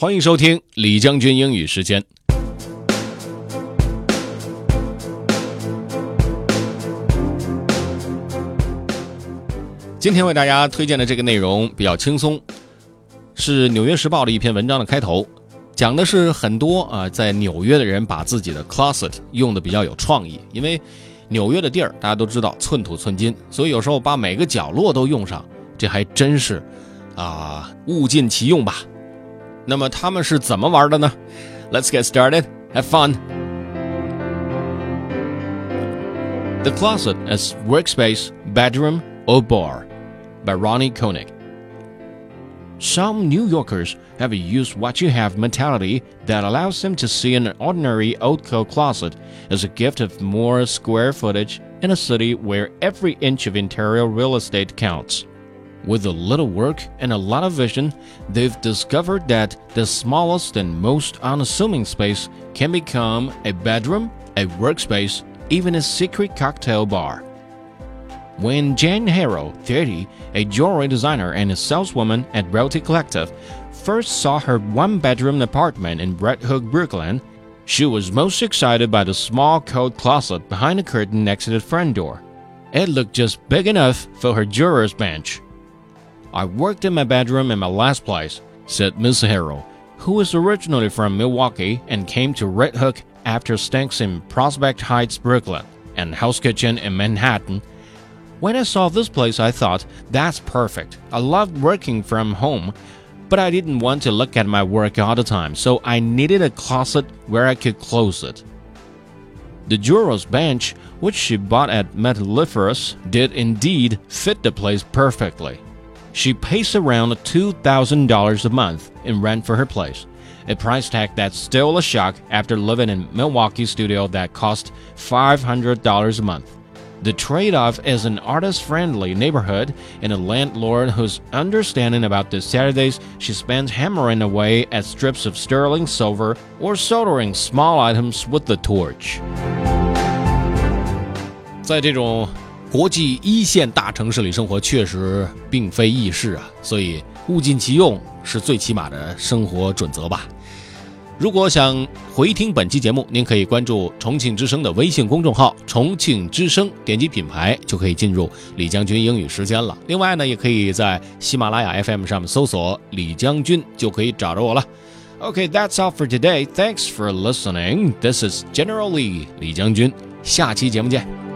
欢迎收听李将军英语时间。今天为大家推荐的这个内容比较轻松，是《纽约时报》的一篇文章的开头，讲的是很多啊在纽约的人把自己的 closet 用的比较有创意，因为纽约的地儿大家都知道寸土寸金，所以有时候把每个角落都用上，这还真是啊物尽其用吧。那么他们是怎么玩的呢？Let's get started. Have fun. The closet as workspace, bedroom, or bar by Ronnie Koenig. Some New Yorkers have a use what you have mentality that allows them to see an ordinary old coat closet as a gift of more square footage in a city where every inch of interior real estate counts. With a little work and a lot of vision, they've discovered that the smallest and most unassuming space can become a bedroom, a workspace, even a secret cocktail bar. When Jane Herro, 30, a jewelry designer and a saleswoman at Realty Collective, first saw her one bedroom apartment in Red Hook, Brooklyn, she was most excited by the small coat closet behind the curtain next to the front door. It looked just big enough for her jeweler's bench. I worked in my bedroom in my last place, said Miss Herro, who was originally from Milwaukee and came to Red Hook after stints in Prospect Heights, Brooklyn, and Hell's Kitchen in Manhattan. When I saw this place, I thought, that's perfect. I loved working from home, but I didn't want to look at my work all the time, so I needed a closet where I could close it. The jeweler's bench, which she bought at Metalliferous, did indeed fit the place perfectly. She pays around $2,000 a month in rent for her place, a price tag that's still a shock after living in Milwaukee studio that cost $500 a month. The trade off is an artist friendly neighborhood and a landlord who's understanding about the Saturdays she spends hammering away at strips of sterling silver or soldering small items with the torch. 在这种 国际一线大城市里生活确实并非易事啊，所以物尽其用是最起码的生活准则吧。如果想回听本期节目，您可以关注重庆之声的微信公众号“重庆之声”，点击品牌就可以进入李将军英语时间了。另外呢，也可以在喜马拉雅 FM 上面搜索“李将军”，就可以找着我了。OK，that's all for today. Thanks for listening. This is General Lee 李将军，下期节目见。